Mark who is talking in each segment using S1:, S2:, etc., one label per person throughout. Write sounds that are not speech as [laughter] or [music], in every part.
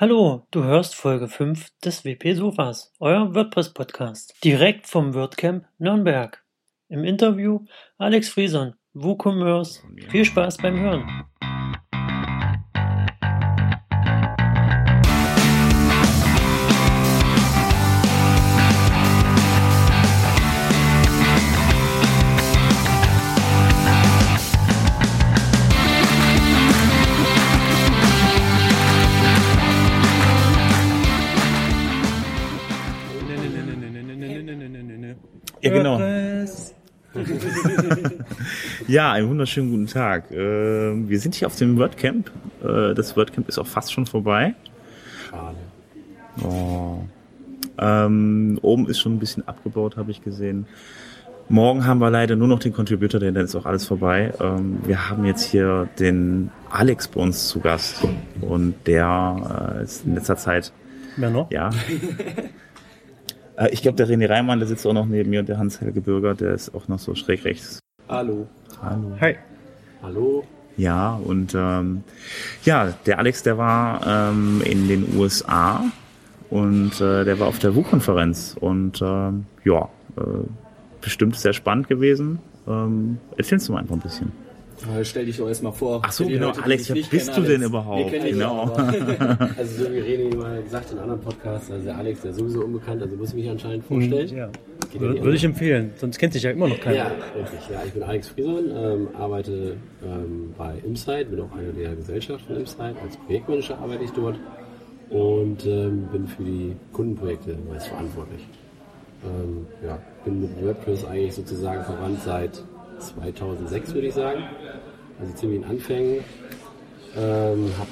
S1: Hallo, du hörst Folge 5 des WP Sofas, euer WordPress-Podcast, direkt vom WordCamp Nürnberg. Im Interview Alex Frieson, WooCommerce. Viel Spaß beim Hören.
S2: Ja, einen wunderschönen guten Tag. Ähm, wir sind hier auf dem WordCamp. Äh, das WordCamp ist auch fast schon vorbei. Schade. Oh. Ähm, oben ist schon ein bisschen abgebaut, habe ich gesehen. Morgen haben wir leider nur noch den Contributor, denn dann ist auch alles vorbei. Ähm, wir haben jetzt hier den Alex bei uns zu Gast und der äh, ist in letzter Zeit.
S1: Wer noch?
S2: Ja. [laughs] Äh, ich glaube, der René Reimann, der sitzt auch noch neben mir und der Hans-Helge Bürger, der ist auch noch so schräg rechts.
S3: Hallo.
S2: Hallo.
S1: Hi.
S3: Hallo.
S2: Ja, und ähm, ja, der Alex, der war ähm, in den USA und äh, der war auf der WU-Konferenz und ähm, ja, äh, bestimmt sehr spannend gewesen. Ähm, erzählst du mal einfach ein bisschen.
S3: Ja, stell dich doch erstmal vor.
S2: Ach so, genau, Leute, Alex, wer bist du denn
S3: Alex,
S2: überhaupt?
S3: Genau. [laughs] also so wie René mal gesagt in anderen Podcasts, also der Alex, der ist sowieso unbekannt, also muss ich mich anscheinend vorstellen.
S1: Ja. Würde, würde ich empfehlen, sonst kennt sich ja immer noch keiner.
S3: Ja, richtig. Ja, ich bin Alex Frieson, ähm, arbeite ähm, bei Imsite, bin auch einer der Gesellschaft von Imsite. Als Projektmanager arbeite ich dort und ähm, bin für die Kundenprojekte meist verantwortlich. Ähm, ja, bin mit WordPress eigentlich sozusagen verwandt seit 2006, würde ich sagen. Also ziemlich in Anfängen. Ähm, hab,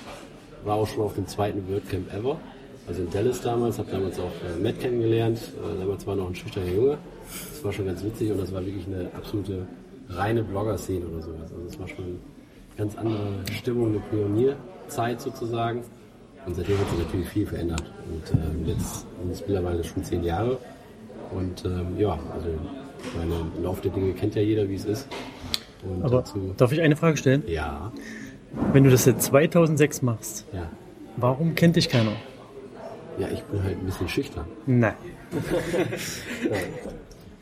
S3: war auch schon auf dem zweiten WordCamp ever. Also in Dallas damals, habe damals auch äh, Matt kennengelernt. Äh, damals war noch ein schüchterner Junge. Das war schon ganz witzig und das war wirklich eine absolute reine Blogger-Szene oder sowas. Also es war schon eine ganz andere Stimmung, eine Pionierzeit sozusagen. Und seitdem hat sich natürlich viel verändert. Und ähm, jetzt sind es mittlerweile schon zehn Jahre. Und ähm, ja, also meine im Lauf der Dinge kennt ja jeder, wie es ist. Und
S1: Aber
S3: dazu,
S1: darf ich eine Frage stellen?
S3: ja,
S1: Wenn du das seit 2006 machst,
S3: ja.
S1: warum kennt dich keiner?
S3: Ja, ich bin halt ein bisschen schüchtern.
S1: Nein. [laughs]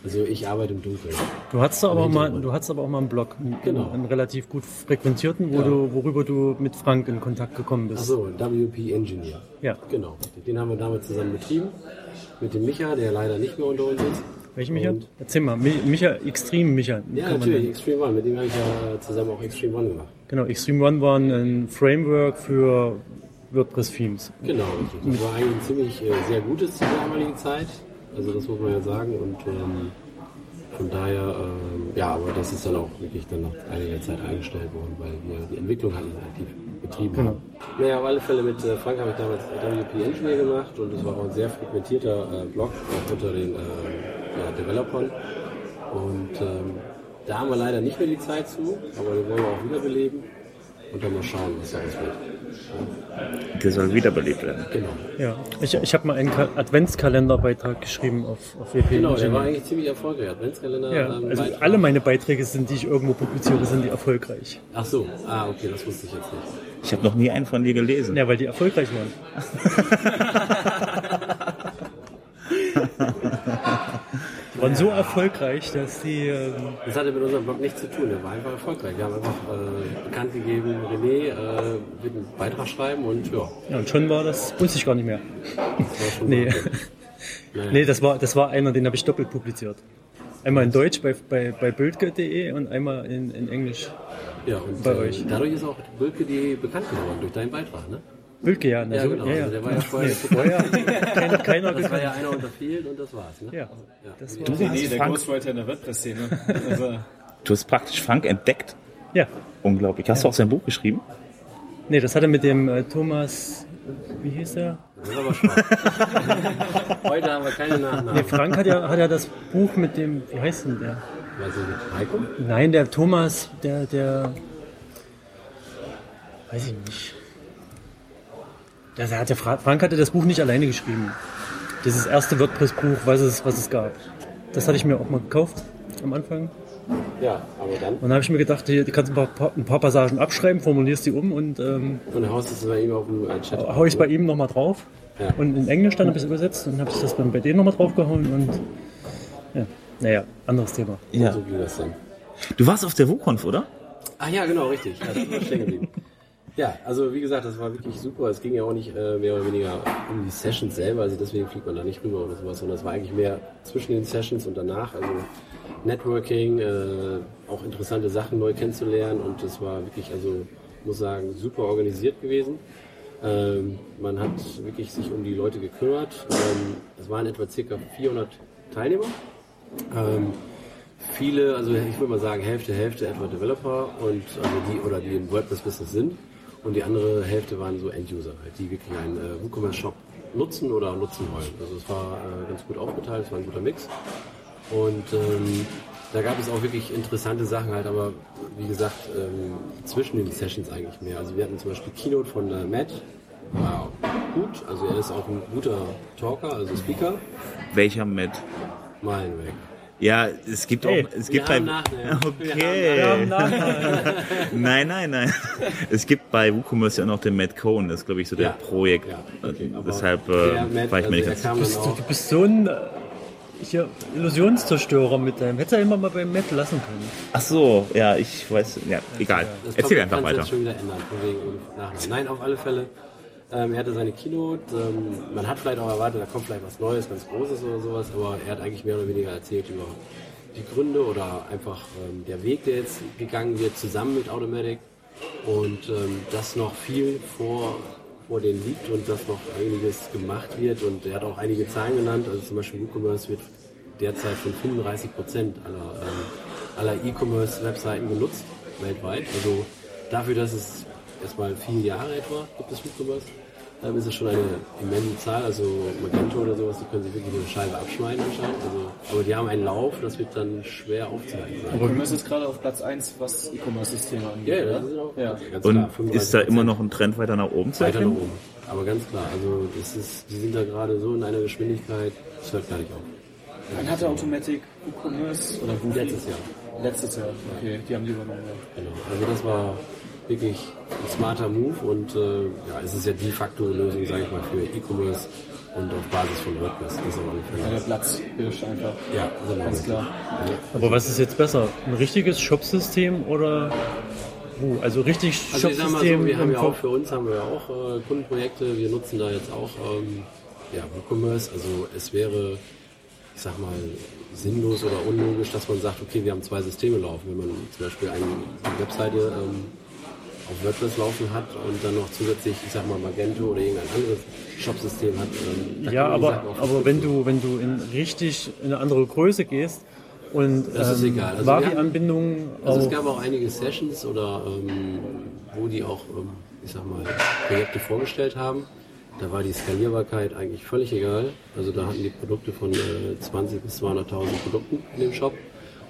S3: Also ich arbeite im Dunkeln.
S1: Du hattest aber mal, du hattest aber auch mal einen Blog, einen,
S3: Genau.
S1: einen relativ gut frequentierten, wo
S3: Ja.
S1: du, worüber du mit Frank in Kontakt gekommen bist.
S3: Achso, WP Engineer.
S1: Ja.
S3: Genau. Den haben wir damals zusammen betrieben. Mit dem Micha, der leider nicht mehr unter uns ist.
S1: Welchen Micha? Erzähl mal. Mi- Micha, Extreme Micha.
S3: Ja, natürlich. Extreme One. Mit dem habe ich ja zusammen auch Extreme One gemacht.
S1: Genau, Extreme One war ein Framework für WordPress-Themes.
S3: Genau. Das war eigentlich ein ziemlich äh, sehr gutes zu der damaligen Zeit. Also das muss man ja sagen. Und ähm, von daher, ähm, ja, aber das ist dann auch wirklich dann nach einiger Zeit eingestellt worden, weil wir die Entwicklung nicht aktiv betrieben
S1: Genau.
S3: haben. Naja, auf alle Fälle mit äh, Frank habe ich damals WP Engineer gemacht und es war auch ein sehr frequentierter äh, Blog, auch unter den äh, ja, Developern. Und ähm, da haben wir leider nicht mehr die Zeit zu, aber den wollen wir auch wiederbeleben und dann mal schauen, was daraus wird.
S2: Der soll wiederbelebt werden.
S3: Genau.
S1: Ja, ich, ich habe mal einen Ka- Adventskalenderbeitrag geschrieben auf, auf WP.
S3: Genau, der war eigentlich ziemlich erfolgreich. Adventskalender.
S1: Ja,
S3: ähm,
S1: also
S3: Beitrag.
S1: alle meine Beiträge sind, die ich irgendwo publiziere, sind die erfolgreich.
S3: Ach so, ah, okay, das wusste ich jetzt nicht.
S2: Ich habe noch nie einen von dir gelesen.
S1: Ja, weil die erfolgreich waren. [laughs] waren so erfolgreich, dass die. Ähm,
S3: Das hatte mit unserem Blog nichts zu tun, der war einfach erfolgreich. Wir haben einfach äh, bekannt gegeben, René äh, wird einen Beitrag schreiben und ja,
S1: ja, und schon war das, wusste ich gar nicht mehr.
S3: das [laughs]
S1: Nee. [laughs]
S3: Naja.
S1: Nee, das war, das war einer, den habe ich doppelt publiziert. Einmal in Deutsch bei, bei, bei bildge.de und einmal in, in Englisch.
S3: ja, und
S1: bei
S3: äh,
S1: euch.
S3: dadurch ist auch Bülke die bekannt geworden, durch deinen Beitrag, ne?
S1: Bildge, ja. na,
S3: Ja, genau,
S1: ja, ja.
S3: also der war ja vorher-
S1: nee, vorher [laughs] kein, [laughs] keiner
S3: Das war ja einer unter vielen und das war's, ne?
S1: Ja, das war,
S2: Du
S4: Nee,
S2: hast
S4: der
S2: Frank,
S4: Ghostwriter in der WordPress-Szene. Also,
S2: du hast praktisch Frank entdeckt.
S1: ja.
S2: Unglaublich. Hast du auch sein Buch geschrieben?
S1: Nee, das hat er mit dem äh, Thomas, wie hieß er?
S3: Das ist aber. [laughs] Heute haben wir keine Nachnamen.
S1: Nee, Frank hat ja, hat ja das Buch mit dem, wie heißt denn der?
S3: Weiß ich nicht. Heiko?
S1: Nein, der Thomas, der, der, weiß ich nicht. Der hat der Fra- Frank hatte das Buch nicht alleine geschrieben. Dieses erste WordPress-Buch, was es, was es gab. Das hatte ich mir auch mal gekauft am Anfang.
S3: Ja, aber dann.
S1: Und dann habe ich mir gedacht, hier, du kannst ein paar, ein paar Passagen abschreiben, formulierst die um und ähm,
S3: Und dann haust du es bei ihm auf dem äh, Chat.
S1: hau ich bei ihm nochmal drauf.
S3: Ja.
S1: Und in Englisch dann habe ich es übersetzt und habe ich das dann bei denen nochmal draufgehauen und ja, naja, anderes Thema.
S2: Ja.
S3: So ging das dann.
S2: Du warst auf der WUConf, oder?
S3: Ach ja, genau, richtig. Ja, da war ich stehen geblieben. Ja, also wie gesagt, das war wirklich super. Es ging ja auch nicht äh, mehr oder weniger um die Sessions selber, also deswegen fliegt man da nicht rüber oder sowas, sondern es war eigentlich mehr zwischen den Sessions und danach. Also Networking, äh, auch interessante Sachen neu kennenzulernen und es war wirklich, also muss sagen, super organisiert gewesen. Ähm, man hat wirklich sich um die Leute gekümmert. Ähm, es waren etwa circa 400 Teilnehmer. Ähm, viele, also ich würde mal sagen Hälfte, Hälfte etwa Developer und also die oder die im WordPress-Business sind und die andere Hälfte waren so End-User, die wirklich einen äh, WooCommerce-Shop nutzen oder nutzen wollen. Also es war äh, ganz gut aufgeteilt, es war ein guter Mix und ähm, da gab es auch wirklich interessante Sachen halt, aber wie gesagt ähm, zwischen den Sessions eigentlich mehr. Also wir hatten zum Beispiel Keynote von äh, Matt, war gut, also er ist auch ein guter Talker, also Speaker,
S2: Welcher Matt?
S3: Meilenweg.
S2: Ja, es gibt
S1: Hey,
S2: auch, es gibt bei,
S3: Nachnamen. [laughs]
S2: okay. [laughs] Nein, nein, nein. Es gibt bei WooCommerce ja auch noch den Matt Cohen, das ist glaube ich so der
S3: Ja.
S2: Projekt.
S3: Ja, okay, aber
S2: Deshalb
S3: der
S2: äh,
S3: Matt,
S2: war ich mir nicht ganz
S3: der
S1: du, du bist so ein äh, hier, Illusionszerstörer mit deinem. Hättest du ja immer mal beim Matt lassen können.
S2: Ach so, ja, ich weiß, ja, egal.
S3: Das
S2: Erzähl einfach weiter.
S3: Schon wieder ändern. Nein, auf alle Fälle. Ähm, er hatte seine Keynote. Ähm, man hat vielleicht auch erwartet, da kommt vielleicht was Neues, ganz Großes oder sowas, aber er hat eigentlich mehr oder weniger erzählt über die Gründe oder einfach ähm, der Weg, der jetzt gegangen wird, zusammen mit Automatic und ähm, dass noch viel vor, vor denen liegt und dass noch einiges gemacht wird und er hat auch einige Zahlen genannt, also zum Beispiel WooCommerce wird derzeit von 35 Prozent aller, ähm, aller E-Commerce-Webseiten genutzt weltweit. Also dafür, dass es erstmal vier Jahre etwa gibt es WooCommerce, ähm, ist es schon eine immense Zahl. Also Magento oder sowas, die können sich wirklich eine Scheibe abschneiden anscheinend. Also, aber die haben einen Lauf, das wird dann schwer aufzuhalten sein.
S4: E-Commerce ist gerade auf Platz 1, was E-Commerce-Systeme angeht.
S3: Ja, ja, das ist auch
S4: Ja.
S3: ganz
S2: Und
S3: klar,
S2: ist da
S3: 35%.
S2: immer noch ein Trend weiter nach oben zu
S3: weiter nach oben. Aber ganz klar, also das ist, die sind da gerade so in einer Geschwindigkeit, das hört gar nicht auf.
S4: Wann hatte Automatic E-Commerce oder Goofy?
S3: Letztes Jahr.
S4: Letztes Jahr, okay, die haben die übernommen. ja.
S3: Genau. Also das war wirklich ein smarter Move und äh, ja, es ist ja de facto Lösung, sage ich mal, für E-Commerce und auf Basis von WordPress. Das ist auf
S4: Ja,
S3: Fälle.
S4: der Platzhirsch einfach.
S3: Ja, genau.
S4: Ganz klar.
S1: Aber was ist jetzt besser? Ein richtiges Shop-System oder wo? Also richtig
S3: Also ich sag mal
S1: Shop-System
S3: so, wir haben ja auch für uns haben wir ja auch äh, Kundenprojekte. Wir nutzen da jetzt auch ähm, ja, WooCommerce. Also es wäre, ich sag mal, sinnlos oder unlogisch, dass man sagt, okay, wir haben zwei Systeme laufen. Wenn man zum Beispiel eine, eine Webseite ähm, auf WordPress laufen hat und dann noch zusätzlich, ich sag mal, Magento oder irgendein anderes Shop-System hat. Ähm,
S1: Ja, aber, aber wenn du, wenn du in richtig in eine andere Größe gehst und
S3: Das ist
S1: ähm,
S3: egal. Also
S1: Vari-Anbindungen
S3: Also es gab auch einige Sessions oder ähm, wo die auch, ähm, ich sag mal, Projekte vorgestellt haben. Da war die Skalierbarkeit eigentlich völlig egal. Also da hatten die Produkte von äh, 20 bis 200.000 Produkten in dem Shop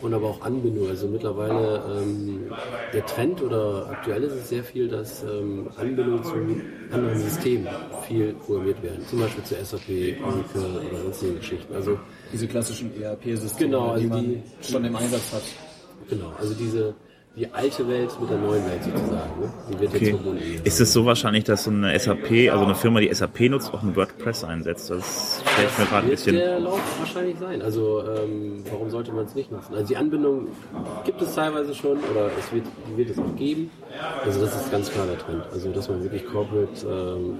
S3: und aber auch Anbindung. Also mittlerweile ähm, der Trend oder aktuell ist es sehr viel, dass ähm, Anbindungen zu anderen Systemen viel programmiert werden. Zum Beispiel zu SAP, Oracle oder sonstigen Geschichten. Also
S4: Diese klassischen ERP-Systeme,
S3: Genau, also
S4: die man
S3: die-
S4: schon im Einsatz hat.
S3: genau, also diese die alte Welt mit der neuen Welt sozusagen. Ne? Die wird jetzt
S2: Okay.
S3: verbunden.
S2: Ist es so wahrscheinlich, dass so eine SAP, also eine Firma, die SAP nutzt, auch ein WordPress einsetzt? Das stelle ich mir gerade ein
S3: wird
S2: bisschen.
S3: der Lauf wahrscheinlich sein. Also ähm, warum sollte man es nicht nutzen? Also die Anbindung gibt es teilweise schon oder es wird, wird es auch geben. Also das ist ganz klar der Trend. Also dass man wirklich Corporate ähm,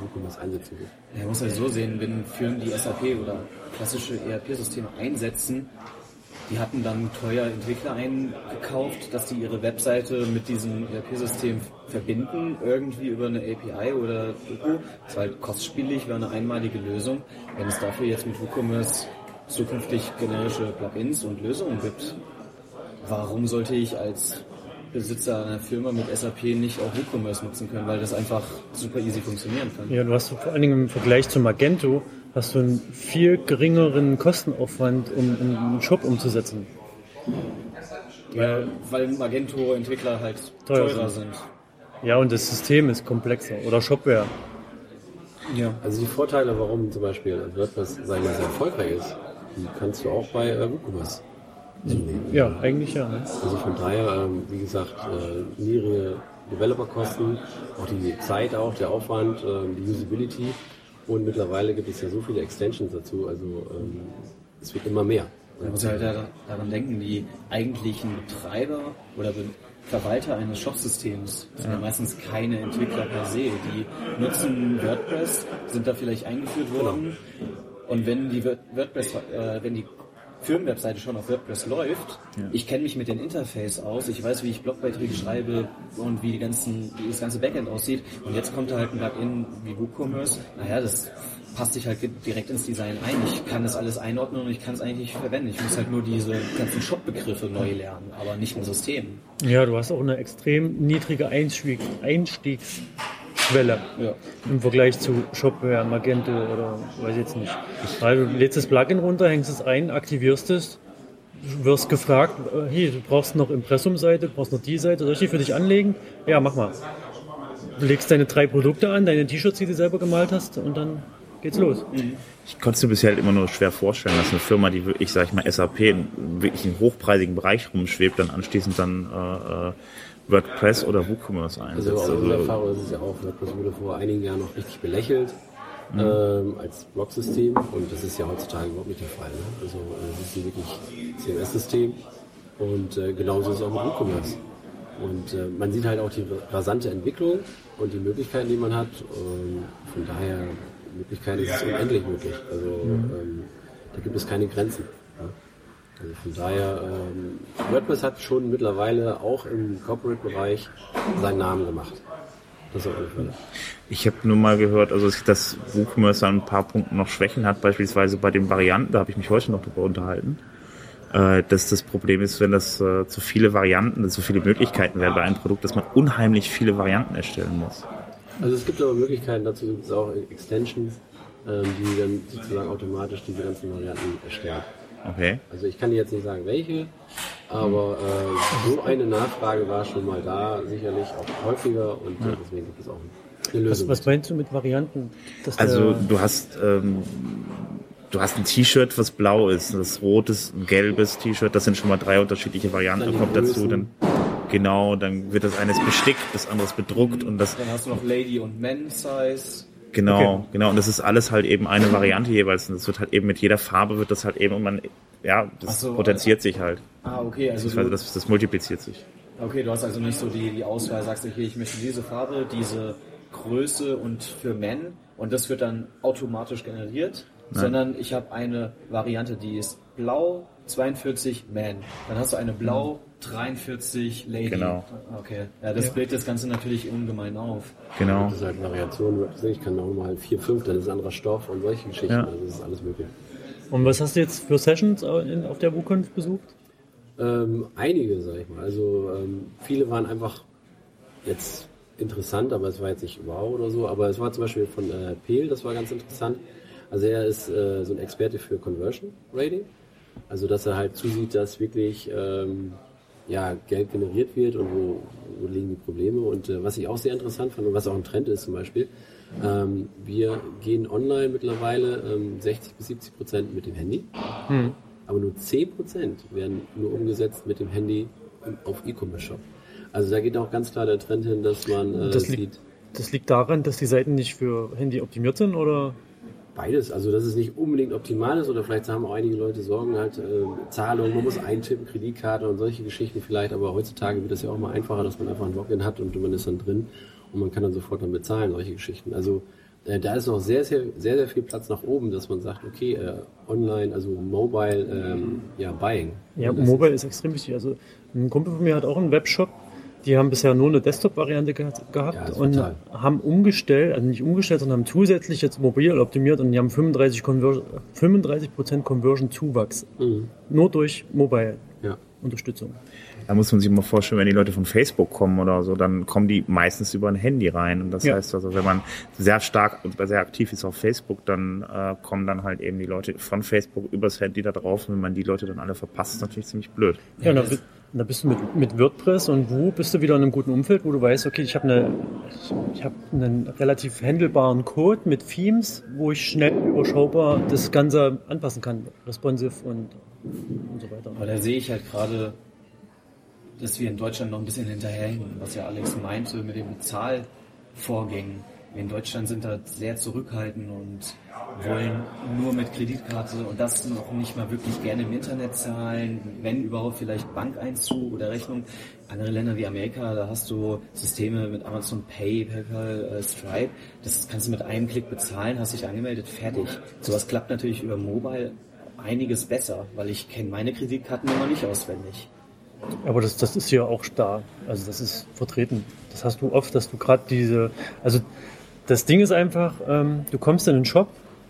S3: WooCommerce einsetzen will.
S4: Ja, man muss ja so sehen, wenn Firmen die SAP oder klassische ERP-Systeme einsetzen, die hatten dann teuer Entwickler eingekauft, dass die ihre Webseite mit diesem ERP-System verbinden, irgendwie über eine API oder Doku. Das ist halt kostspielig, wäre eine einmalige Lösung. Wenn es dafür jetzt mit WooCommerce zukünftig generische Plugins und Lösungen gibt, warum sollte ich als Besitzer einer Firma mit SAP nicht auch WooCommerce nutzen können, weil das einfach super easy funktionieren kann.
S1: ja, du hast vor allen Dingen im Vergleich zu Magento hast du einen viel geringeren Kostenaufwand, um um einen Shop umzusetzen.
S4: Weil, weil Magento-Entwickler halt
S1: Teuer
S4: teurer
S1: sind.
S4: sind.
S1: Ja, und das System ist komplexer. Oder Shopware.
S4: Ja.
S3: Also die Vorteile, warum zum Beispiel WordPress sagen wir, sehr erfolgreich ist, die kannst du auch bei äh, WooCommerce zunehmen.
S1: Ja, eigentlich ja. Ne?
S3: Also von daher, ähm, wie gesagt, äh, niedrige Developerkosten, auch die Zeit, auch der Aufwand, ähm, die Usability. Und mittlerweile gibt es ja so viele Extensions dazu, also ähm, es wird immer mehr.
S4: Man muss halt da- daran denken, die eigentlichen Betreiber oder Be Verwalter eines Shopsystems sind ja meistens keine Entwickler per se. Die nutzen WordPress, sind da vielleicht eingeführt worden und wenn die Word- WordPress, äh, wenn die Firmenwebseite schon auf WordPress läuft, ich kenne mich mit dem Interface aus, ich weiß, wie ich Blogbeiträge schreibe und wie, die ganzen, wie das ganze Backend aussieht und jetzt kommt da halt ein Plugin wie WooCommerce, naja, das passt sich halt direkt ins Design ein. Ich kann das alles einordnen und ich kann es eigentlich nicht verwenden. Ich muss halt nur diese ganzen Shop-Begriffe neu lernen, aber nicht ein System.
S1: Ja, du hast auch eine extrem niedrige Einstieg, Einstiegsschwelle
S4: Ja.
S1: im Vergleich zu Shopware, Magento oder weiß ich jetzt nicht. Weil du lädst das Plugin runter, hängst es ein, aktivierst es, wirst gefragt, äh, hier, du brauchst noch Impressumseite, du brauchst noch die Seite, soll ich die für dich anlegen? Ja, mach mal. Du legst deine drei Produkte an, deine T-Shirts, die du selber gemalt hast und dann geht's los.
S2: Ich konnte es mir bisher halt immer nur schwer vorstellen, dass eine Firma, die wirklich, sag ich mal, SAP in wirklich im hochpreisigen Bereich rumschwebt, dann anschließend dann äh, äh, WordPress oder WooCommerce einsetzt.
S3: Also
S2: Also,
S3: unserer Erfahrung ist es ja auch, WordPress wurde vor einigen Jahren noch richtig belächelt ähm, als Blog-System und das ist ja heutzutage überhaupt nicht der Fall. Ne? Also äh, es ist ein wirklich CMS-System und äh, genauso ist es auch mit WooCommerce. Und äh, man sieht halt auch die rasante Entwicklung und die Möglichkeiten, die man hat. Und von daher, Möglichkeiten ist es unendlich möglich. Also ähm, da gibt es keine Grenzen. Von daher, ähm, WordPress hat schon mittlerweile auch im Corporate-Bereich seinen Namen gemacht. Das auf alle Fälle.
S2: ich habe nur mal gehört, also dass WooCommerce an ein paar Punkten noch Schwächen hat, beispielsweise bei den Varianten, da habe ich mich heute noch drüber unterhalten, äh, dass das Problem ist, wenn das äh, zu viele Varianten, zu viele Möglichkeiten werden bei einem Produkt, dass man unheimlich viele Varianten erstellen muss.
S3: Also es gibt aber Möglichkeiten, dazu gibt es auch Extensions, ähm, die dann sozusagen automatisch diese ganzen Varianten erstellen.
S2: Okay.
S3: Also ich kann dir jetzt nicht sagen, welche, aber äh, so eine Nachfrage war schon mal da, sicherlich auch häufiger und äh, deswegen gibt es auch eine
S1: Was,
S3: Lösung.
S1: was meinst du mit Varianten? Dass
S2: Also du hast ähm, du hast ein T-Shirt, was blau ist, das rotes, ein gelbes T-Shirt, das sind schon mal drei unterschiedliche Varianten.
S3: Dann
S2: kommt dazu, dann genau, dann wird das eines bestickt, das andere ist bedruckt und das
S4: Dann hast du noch Lady und Men Size.
S2: Genau,
S1: Okay.
S2: genau und das ist alles halt eben eine Variante jeweils und das wird halt eben mit jeder Farbe wird das halt eben und man ja, das
S4: so,
S2: potenziert sich halt.
S4: Ah, okay, also
S2: Also
S4: du,
S2: das, das multipliziert sich.
S4: okay, du hast also nicht so die, die Auswahl, sagst, okay, ich möchte diese Farbe, diese Größe und für Men und das wird dann automatisch generiert, sondern ich habe eine Variante, die ist blau 42 Man. Dann hast du eine blau 43 Lady.
S2: Genau.
S4: Okay, ja, das bläht das Ganze natürlich ungemein auf.
S2: Genau.
S3: Das ist halt Variationen, ich kann auch mal 4, 5, dann ist anderer Stoff und solche Geschichten.
S2: Ja.
S3: Also das ist alles möglich.
S1: Und was hast du jetzt für Sessions auf der WooConf besucht?
S3: Ähm, einige, sag ich mal. Also ähm, viele waren einfach jetzt interessant, aber es war jetzt nicht wow oder so. Aber es war zum Beispiel von äh, Peel, das war ganz interessant. Also er ist äh, so ein Experte für Conversion Rating. Also dass er halt zusieht, dass wirklich ähm, ja, Geld generiert wird und wo, wo liegen die Probleme. Und äh, was ich auch sehr interessant fand und was auch ein Trend ist zum Beispiel, ähm, wir gehen online mittlerweile ähm, 60 bis 70 Prozent mit dem Handy. Aber nur 10% werden nur umgesetzt mit dem Handy auf E-Commerce-Shop. Also da geht auch ganz klar der Trend hin, dass man äh,
S1: Das liegt,
S3: sieht,
S1: das liegt daran, dass die Seiten nicht für Handy optimiert sind oder?
S3: Beides. Also dass es nicht unbedingt optimal ist oder vielleicht haben auch einige Leute Sorgen halt, äh, Zahlung, man muss eintippen, Kreditkarte und solche Geschichten vielleicht, aber heutzutage wird das ja auch mal einfacher, dass man einfach ein Login hat und man ist dann drin und man kann dann sofort dann bezahlen, solche Geschichten. Also äh, da ist noch sehr, sehr, sehr, sehr viel Platz nach oben, dass man sagt, okay, äh, online, also mobile, ähm, ja, buying.
S1: Ja, Mobile ist extrem wichtig. Also ein Kumpel von mir hat auch einen Webshop. Die haben bisher nur eine Desktop-Variante ge gehabt
S3: Ja,
S1: und
S3: fatal.
S1: haben umgestellt, also nicht umgestellt, sondern haben zusätzlich jetzt mobil optimiert und die haben 35 Conversion, 35% Conversion-Zuwachs.
S3: Mhm.
S1: Nur durch Mobile-Unterstützung.
S3: Ja.
S2: Da muss man sich mal vorstellen, wenn die Leute von Facebook kommen oder so, dann kommen die meistens über ein Handy rein. Und das
S1: Ja.
S2: heißt also, wenn man sehr stark und sehr aktiv ist auf Facebook, dann äh, kommen dann halt eben die Leute von Facebook übers Handy da drauf. Und wenn man die Leute dann alle verpasst, ist natürlich ziemlich blöd.
S1: Ja, und da, bi- da bist du mit, mit WordPress und Woo bist du wieder in einem guten Umfeld, wo du weißt, okay, ich habe eine, ich, habe einen relativ handelbaren Code mit Themes, wo ich schnell überschaubar das Ganze anpassen kann, responsive und, und so weiter.
S4: Aber da sehe ich halt gerade, dass wir in Deutschland noch ein bisschen hinterherhängen, was ja Alex meinte mit den Bezahlvorgängen. Wir in Deutschland sind da sehr zurückhaltend und wollen nur mit Kreditkarte und das noch nicht mal wirklich gerne im Internet zahlen, wenn überhaupt vielleicht Bankeinzug oder Rechnung. Andere Länder wie Amerika, da hast du Systeme mit Amazon Pay, PayPal, äh, Stripe, das kannst du mit einem Klick bezahlen, hast dich angemeldet, fertig. Sowas klappt natürlich über Mobile einiges besser, weil ich kenne meine Kreditkarten immer nicht auswendig.
S1: Aber das, das ist hier auch da. Also das ist vertreten. Das hast du oft, dass du gerade diese, also das Ding ist einfach, ähm, du kommst in den Shop,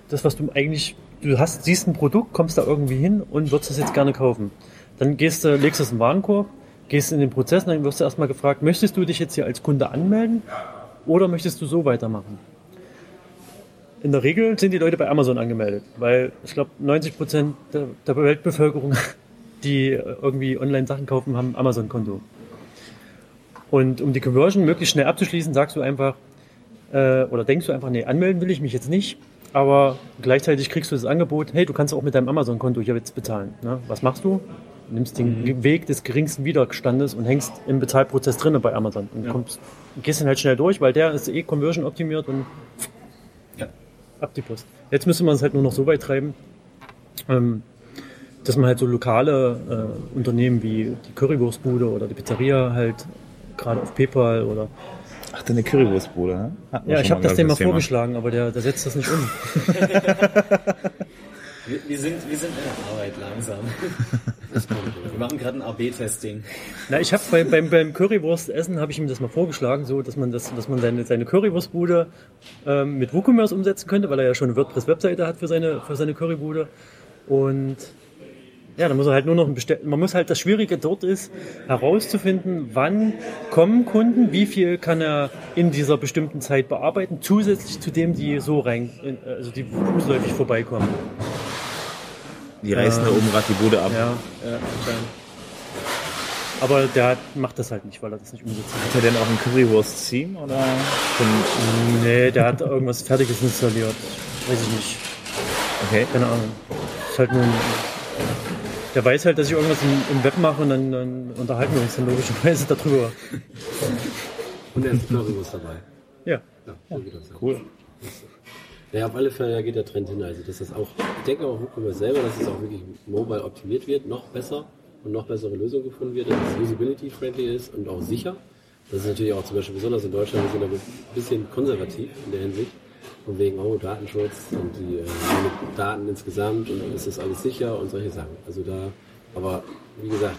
S1: das, was du eigentlich, du hast, siehst ein Produkt, kommst da irgendwie hin und würdest das jetzt gerne kaufen. Dann gehst du, legst es in den Warenkorb, gehst in den Prozess und dann wirst du erstmal gefragt, möchtest du dich jetzt hier als Kunde anmelden oder möchtest du so weitermachen? In der Regel sind die Leute bei Amazon angemeldet, weil ich glaube 90 Prozent der, der Weltbevölkerung, [laughs] die irgendwie online Sachen kaufen, haben Amazon-Konto. Und um die Conversion möglichst schnell abzuschließen, sagst du einfach, äh, oder denkst du einfach, nee, anmelden will ich mich jetzt nicht, aber gleichzeitig kriegst du das Angebot, hey, du kannst auch mit deinem Amazon-Konto hier jetzt bezahlen. Ne? Was machst du? Du nimmst den
S4: Mhm.
S1: Weg des geringsten Widerstandes und hängst im Bezahlprozess drinne bei Amazon und
S4: Ja.
S1: kommst, gehst dann halt schnell durch, weil der ist eh Conversion optimiert und
S4: Ja.
S1: ab die Post. Jetzt müsste man es halt nur noch so weit treiben, ähm, dass man halt so lokale äh, Unternehmen wie die Currywurstbude oder die Pizzeria halt gerade auf PayPal oder
S2: Ach, deine Currywurstbude, ne?
S1: Ja, ich habe das
S2: glaub
S1: dem mal
S2: Thema.
S1: vorgeschlagen, aber der, der setzt das nicht um. [laughs]
S4: Wir, wir, sind, wir sind in der Arbeit langsam. Wir machen gerade ein AB-Testing.
S1: Na, ich habe bei, beim, beim Currywurstessen habe ich ihm das mal vorgeschlagen, so dass man das, dass man seine, seine Currywurstbude ähm, mit WooCommerce umsetzen könnte, weil er ja schon eine WordPress-Webseite hat für seine, für seine Currybude. Und ja, da muss er halt nur noch ein Bestell Man muss halt das Schwierige dort ist, herauszufinden, wann kommen Kunden, wie viel kann er in dieser bestimmten Zeit bearbeiten, zusätzlich zu dem, die so rein, also die fußläufig vorbeikommen.
S2: Die reißen da
S1: Ähm,
S2: oben gerade die Bude ab.
S1: Ja, ja. Aber der hat, macht das halt nicht, weil er das nicht umsetzen kann.
S2: Hat er denn auch ein Currywurst-Team oder?
S1: Nee, der hat irgendwas Fertiges installiert. Weiß ich nicht.
S2: Okay.
S1: Keine Ahnung. Ist halt nur ein, Der weiß halt, dass ich irgendwas im, im Web mache und dann, dann unterhalten wir uns dann logischerweise darüber.
S3: Und er ist Currywurst dabei.
S1: Ja.
S3: Ja, so.
S2: Cool.
S3: Ja, auf alle Fälle geht der Trend hin. Also, dass das auch, ich denke auch WooCommerce selber, dass es auch wirklich mobile optimiert wird, noch besser und noch bessere Lösungen gefunden wird, dass es usability-friendly ist und auch sicher. Das ist natürlich auch zum Beispiel besonders in Deutschland, wir sind da ein bisschen konservativ in der Hinsicht. Von wegen, oh, Datenschutz und die äh, Daten insgesamt und ist das alles sicher und solche Sachen. Also da, aber wie gesagt,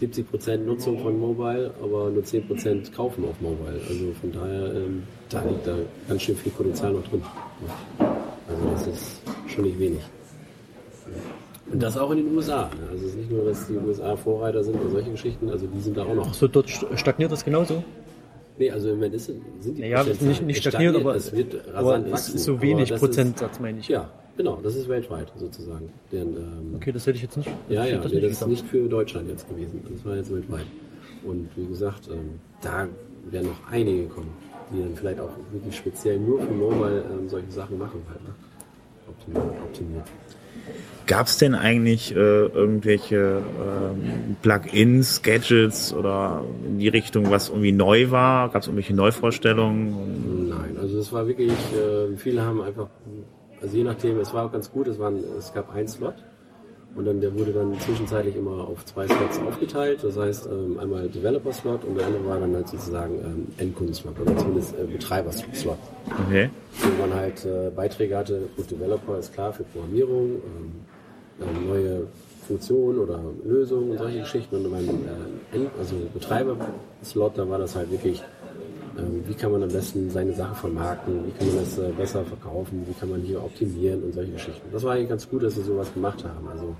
S3: 70% Nutzung von Mobile, aber nur 10% kaufen auf Mobile. Also von daher, ähm, da liegt da ganz schön viel Potenzial noch drin. Also das ist schon nicht wenig. Und das auch in den USA. ne? Also es ist nicht nur, dass die USA Vorreiter sind und solche Geschichten, also die sind da auch noch.
S1: So, dort st- stagniert das genauso?
S3: Nee, also im Moment ist, sind die
S1: Naja, nicht, nicht stagniert, aber,
S3: es wird
S1: aber
S3: rasant wachsen.
S1: ist so
S3: Aber
S1: wenig
S3: ist-
S1: Prozentsatz, meine ich.
S3: Ja, genau, das ist weltweit sozusagen. Denn, ähm,
S1: Okay, das hätte ich jetzt nicht.
S3: Ja, ja,
S1: das
S3: nee, das ist nicht für Deutschland jetzt gewesen. Das war jetzt weltweit. Und wie gesagt, ähm, da werden noch einige kommen, die dann vielleicht auch wirklich speziell nur für Mobile ähm, solche Sachen machen halt. Ne? Optimiert. optimiert.
S2: Gab es denn eigentlich äh, irgendwelche ähm, Plugins, Gadgets oder in die Richtung, was irgendwie neu war? Gab es irgendwelche Neuvorstellungen?
S3: Nein, also es war wirklich, äh, viele haben einfach, also je nachdem, es war auch ganz gut, es, waren, es gab einen Slot und dann der wurde dann zwischenzeitlich immer auf zwei Slots aufgeteilt. Das heißt ähm, einmal Developer-Slot und der andere war dann halt sozusagen ähm, Endkunden-Slot oder zumindest äh, Betreiber-Slot.
S2: Okay.
S3: wo man halt äh, Beiträge hatte. Gut, Developer ist klar für Programmierung, ähm, neue Funktionen oder Lösungen und solche Geschichten. Und beim äh, End- also Betreiber-Slot, da war das halt wirklich, wie kann man am besten seine Sachen vermarkten, wie kann man das äh, besser verkaufen, wie kann man hier optimieren und solche Geschichten. Das war eigentlich ganz gut, dass sie sowas gemacht haben. Also,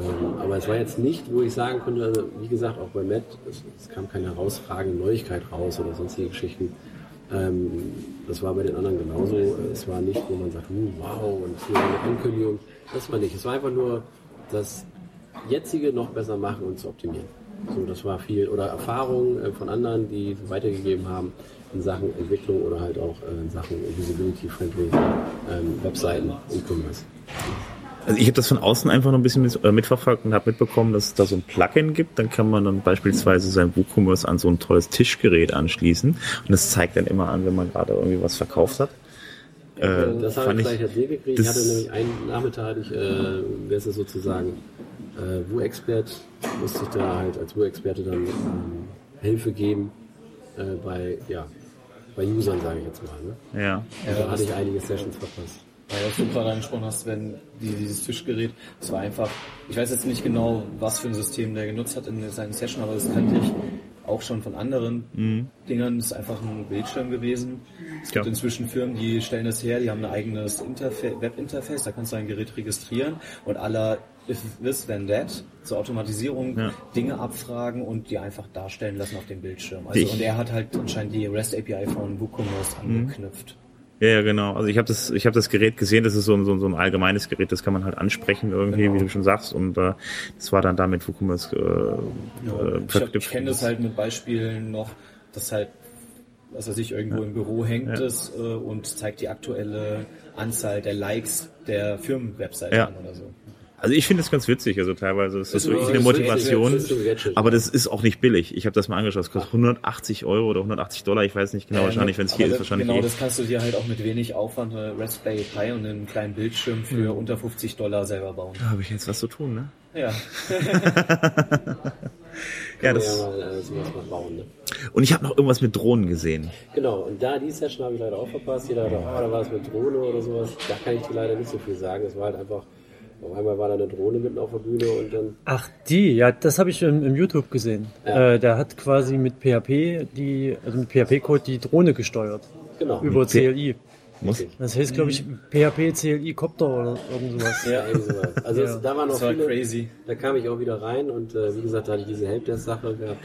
S3: ähm, aber es war jetzt nicht, wo ich sagen konnte, also, wie gesagt, auch bei Matt, es, es kam keine herausragende Neuigkeit raus oder sonstige Geschichten. Ähm, das war bei den anderen genauso. Es war nicht, wo man sagt, uh, wow, und hier eine Ankündigung. Das war nicht. Es war einfach nur das jetzige noch besser machen und zu optimieren. So, das war viel. Oder Erfahrungen äh, von anderen, die weitergegeben haben in Sachen Entwicklung oder halt auch äh, in Sachen Visibility-Friendly ähm, Webseiten, E-Commerce.
S2: Also ich habe das von außen einfach noch ein bisschen mit, äh, mitverfolgt und habe mitbekommen, dass es da so ein Plugin gibt. Dann kann man dann beispielsweise sein WooCommerce an so ein tolles Tischgerät anschließen und das zeigt dann immer an, wenn man gerade irgendwie was verkauft hat.
S3: Äh, das habe ich
S2: ich-
S3: gleich als Idee gekriegt. Ich hatte nämlich einen Nachmittag, hatte ich, äh, wer ist das sozusagen, äh, Wu-Expert, musste ich da halt als Wu-Experte dann ähm, Hilfe geben äh, bei, ja, bei Usern, sage ich jetzt mal. Ne?
S2: Ja.
S3: Und da hatte ich einige Sessions verpasst.
S4: Weil du gerade angesprochen hast, wenn die, dieses Tischgerät, das war einfach, ich weiß jetzt nicht genau, was für ein System der genutzt hat in seinen Session, aber das kannte ich auch schon von anderen Dingern. Das ist einfach ein Bildschirm gewesen. Es gibt
S2: Ja.
S4: inzwischen Firmen, die stellen das her, die haben ein eigenes Interfa Webinterface, da kannst du dein Gerät registrieren und aller if this then that zur Automatisierung
S2: Ja.
S4: Dinge abfragen und die einfach darstellen lassen auf dem Bildschirm. Also
S2: Ich-
S4: und er hat halt anscheinend die REST API von WooCommerce angeknüpft.
S2: Ja, ja, genau. Also ich habe das, ich habe das Gerät gesehen. Das ist so ein, so, ein- so ein allgemeines Gerät. Das kann man halt ansprechen irgendwie,
S4: Genau.
S2: wie du schon sagst. Und äh, das war dann damit WooCommerce äh, äh,
S4: Ich, ich kenne das halt mit Beispielen noch, dass halt, was weiß ich, irgendwo im Büro hängt
S2: Ja.
S4: es äh, und zeigt die aktuelle Anzahl der Likes der Firmenwebseite
S2: Ja.
S4: an oder so.
S2: Also ich finde es ganz witzig. Also teilweise ist das
S3: Ist
S2: wirklich
S3: so-
S2: eine Motivation.
S3: Gadget.
S2: Aber das ist auch nicht billig. Ich habe das mal angeschaut. Es kostet 180 Euro oder 180 Dollar. Ich weiß nicht genau. wahrscheinlich, wenn es hier ist, wahrscheinlich
S4: Genau,
S2: eh.
S4: das kannst du dir halt auch mit wenig Aufwand eine Raspberry Pi und einen kleinen Bildschirm für
S2: Hm.
S4: unter 50 Dollar selber bauen.
S2: Da habe ich jetzt was zu tun, ne?
S4: Ja. [laughs]
S2: Ja, das.
S3: ja mal äh, mal bauen. Ne?
S2: Und ich habe noch irgendwas mit Drohnen gesehen.
S3: Genau, und da die Session habe ich leider auch verpasst. Jeder dachte, oh, da war es mit Drohne oder sowas. Da kann ich dir leider nicht so viel sagen. Es war halt einfach, auf einmal war da eine Drohne mitten auf der Bühne und dann,
S1: Ach, die, ja, das habe ich im, im YouTube gesehen.
S3: Ja.
S1: Äh, der hat quasi mit PHP die, also mit PHP-Code die Drohne gesteuert.
S3: genau.
S1: Über CLI.
S2: Muss,
S1: Das heißt, glaube ich, PHP CLI Copter oder irgend sowas.
S3: Ja, irgendwie sowas. Also
S1: Ja.
S3: es, da waren
S4: Das war
S3: viele,
S4: crazy.
S3: Da kam ich auch wieder rein und äh, wie gesagt, da hatte ich diese Helpdesk-Sache gehabt.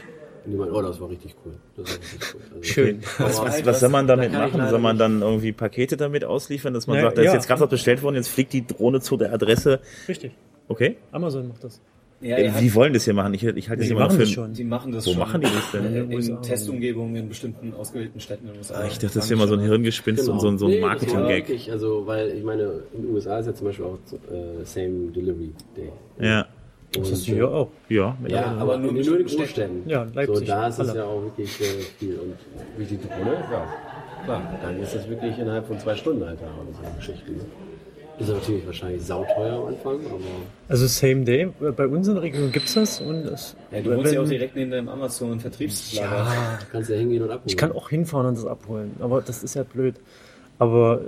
S3: Und die meinten, oh, das war richtig cool. Das war richtig cool. Also,
S1: Schön.
S2: was,
S4: halt
S2: was
S4: was-
S2: soll man damit
S3: da
S2: machen? Soll man dann irgendwie Pakete damit ausliefern, dass man
S1: Ja,
S2: sagt, da ist
S1: ja.
S2: jetzt gerade was bestellt worden, jetzt fliegt die Drohne zu der Adresse.
S1: Richtig.
S2: Okay?
S1: Amazon macht das.
S4: ja
S2: Äh,
S4: hat,
S2: die wollen das hier machen. Ich, ich halte das immer noch
S1: machen
S2: für.
S1: das schon.
S4: die machen das
S2: Wo
S4: schon.
S2: machen die das denn?
S1: In
S4: In. Testumgebungen in bestimmten ausgewählten Städten in den USA.
S2: Ah, ich dachte, das wäre mal so ein Hirngespinst und so, ein- so ein
S3: Genau. Nee,
S2: Marketing-Gag.
S3: Also, weil ich meine, in den USA ist ja zum Beispiel auch äh, Same Delivery Day.
S2: Ja.
S1: Das
S3: Und,
S1: hast du hier auch.
S2: Ja,
S3: Ja,
S4: aber
S3: aber
S4: nur
S3: nur,
S4: in bestimmten
S3: Großstädten.
S1: Ja, Leipzig,
S3: So, da ist es ja auch wirklich äh, viel. Und wie die Drohne, ja, klar, dann ist das wirklich innerhalb von zwei Stunden halt da oder so eine Geschichte. Ne? Ist natürlich wahrscheinlich sauteuer am Anfang, aber
S1: Also Same Day, äh, bei uns in der Region gibt's das und das,
S4: Ja, du wohnst ja auch direkt neben dem Amazon-Vertriebslager.
S1: Ja,
S3: du kannst ja hingehen und abholen.
S1: ich kann auch hinfahren und das abholen, aber das ist ja blöd. Aber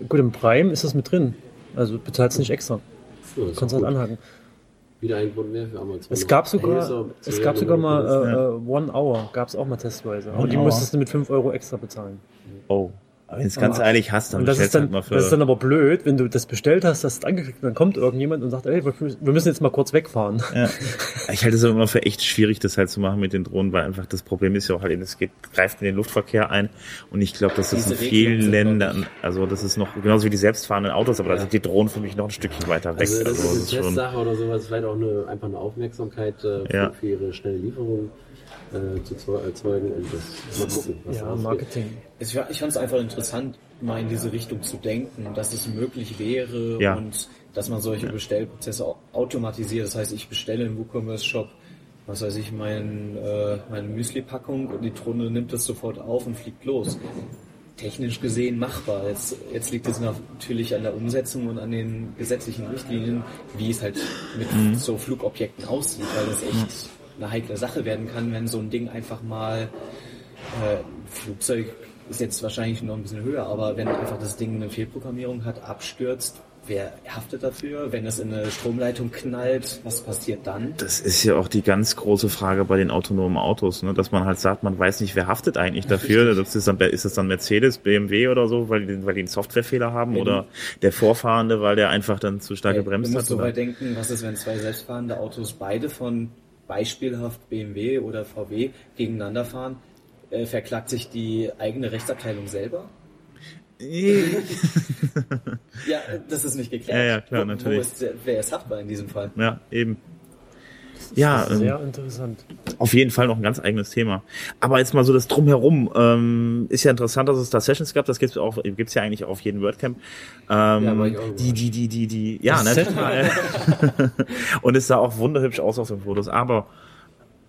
S1: äh, gut, im Prime ist das mit drin. Also du bezahlst nicht extra.
S3: ja, das ist
S1: Kannst halt anhaken.
S3: Wieder ein Grund mehr für Amazon.
S1: Es gab sogar, es gab sogar mal äh, äh, One Hour, gab es auch mal testweise. Aber
S2: One
S1: die
S2: Hour?
S1: musstest du mit 5 Euro extra bezahlen.
S2: Oh. Wenn du es ganz ehrlich hast, dann
S1: Und das ist, dann,
S2: halt mal für.
S1: das ist dann aber blöd, wenn du das bestellt hast, hast es angeklickt und dann kommt irgendjemand und sagt, ey, wir müssen jetzt mal kurz wegfahren.
S2: Ja. [laughs] Ich halte es immer für echt schwierig, das halt zu machen mit den Drohnen, weil einfach das Problem ist ja auch halt, es geht, greift in den Luftverkehr ein und ich glaube, dass das
S4: Diese
S2: in vielen Ländern, also das ist noch genauso wie die selbstfahrenden Autos, aber da sind die Drohnen für mich noch ein Stückchen weiter weg.
S3: Also das
S2: Also,
S3: ist
S2: das
S3: eine Testsache oder sowas, vielleicht auch eine, einfach eine Aufmerksamkeit äh, für,
S2: Ja.
S3: für ihre schnelle Lieferung äh, zu zeu- erzeugen und das mal gucken, was
S1: Ja. Marketing.
S4: Ich, ich fand es einfach interessant, mal in diese Richtung zu denken, dass es möglich wäre
S2: Ja.
S4: und dass man solche Bestellprozesse au- automatisiert. Das heißt, ich bestelle im WooCommerce-Shop, was weiß ich, mein, äh, meine Müsli-Packung und die Drohne nimmt das sofort auf und fliegt los. Technisch gesehen machbar. Jetzt, jetzt liegt es natürlich an der Umsetzung und an den gesetzlichen Richtlinien, wie es halt mit so Flugobjekten aussieht, weil das echt eine heikle Sache werden kann, wenn so ein Ding einfach mal äh, Flugzeug ist jetzt wahrscheinlich noch ein bisschen höher, aber wenn einfach das Ding eine Fehlprogrammierung hat, abstürzt, wer haftet dafür? Wenn es in eine Stromleitung knallt, was passiert dann?
S2: das ist ja auch die ganz große Frage bei den autonomen Autos, ne? dass man halt sagt, man weiß nicht, wer haftet eigentlich dafür. Das ist, dann, ist das dann Mercedes, BMW oder so, weil die, weil die einen Softwarefehler haben
S4: Ja,
S2: oder der Vorfahrende, weil der einfach dann zu stark gebremst
S4: du
S2: hat.
S4: musst so
S2: Oder?
S4: weit denken, was ist, wenn zwei selbstfahrende Autos beide von beispielhaft BMW oder VW gegeneinander fahren? Äh, verklagt sich die eigene Rechtsabteilung selber? [laughs] Ja, das ist nicht geklärt.
S2: Ja, ja, klar, natürlich.
S4: Wo ist, wer ist haftbar in diesem Fall?
S2: Ja, eben. Ja, ähm,
S1: sehr interessant.
S2: auf jeden Fall noch ein ganz eigenes Thema. Aber jetzt mal so das Drumherum. Ähm, ist ja interessant, dass es da Sessions gab. Das gibt's auch, gibt's ja eigentlich auf jedem WordCamp. Ähm,
S3: Ja,
S2: die, die, die, die, die, ja, ne, total. [laughs] Und es sah auch wunderhübsch aus auf den Fotos. Aber